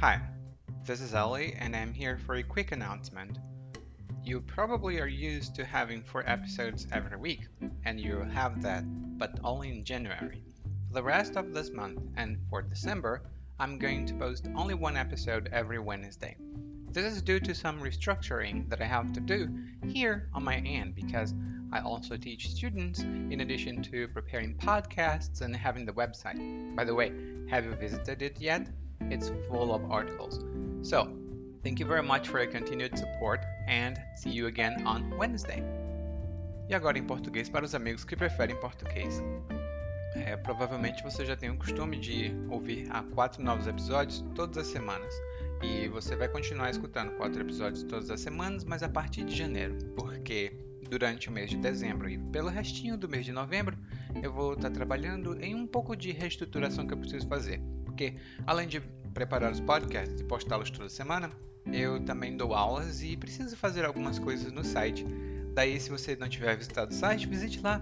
Hi, this is Ellie, and I'm here for a quick announcement. You probably are used to having four episodes every week, and you have that, but only in January. For the rest of this month and for December, I'm going to post only one episode every Wednesday. This is due to some restructuring that I have to do here on my end because I also teach students in addition to preparing podcasts and having the website. By the way, have you visited it yet? It's full of articles. So, thank you very much for your continued support and see you again on Wednesday. E agora em português para os amigos que preferem português. É, provavelmente você já tem o costume de ouvir há quatro novos episódios todas as semanas. E você vai continuar escutando quatro episódios todas as semanas, mas a partir de janeiro, porque durante o mês de dezembro e pelo restinho do mês de novembro eu vou estar trabalhando em um pouco de reestruturação que eu preciso fazer porque além de preparar os podcasts e postá-los toda semana, eu também dou aulas e preciso fazer algumas coisas no site. Daí, se você não tiver visitado o site, visite lá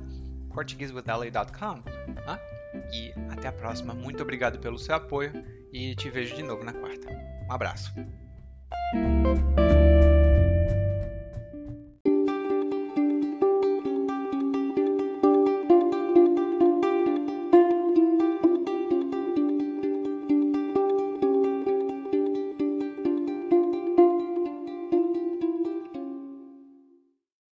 portuguesewithally.com. Tá? E até a próxima. Muito obrigado pelo seu apoio e te vejo de novo na quarta. Um abraço.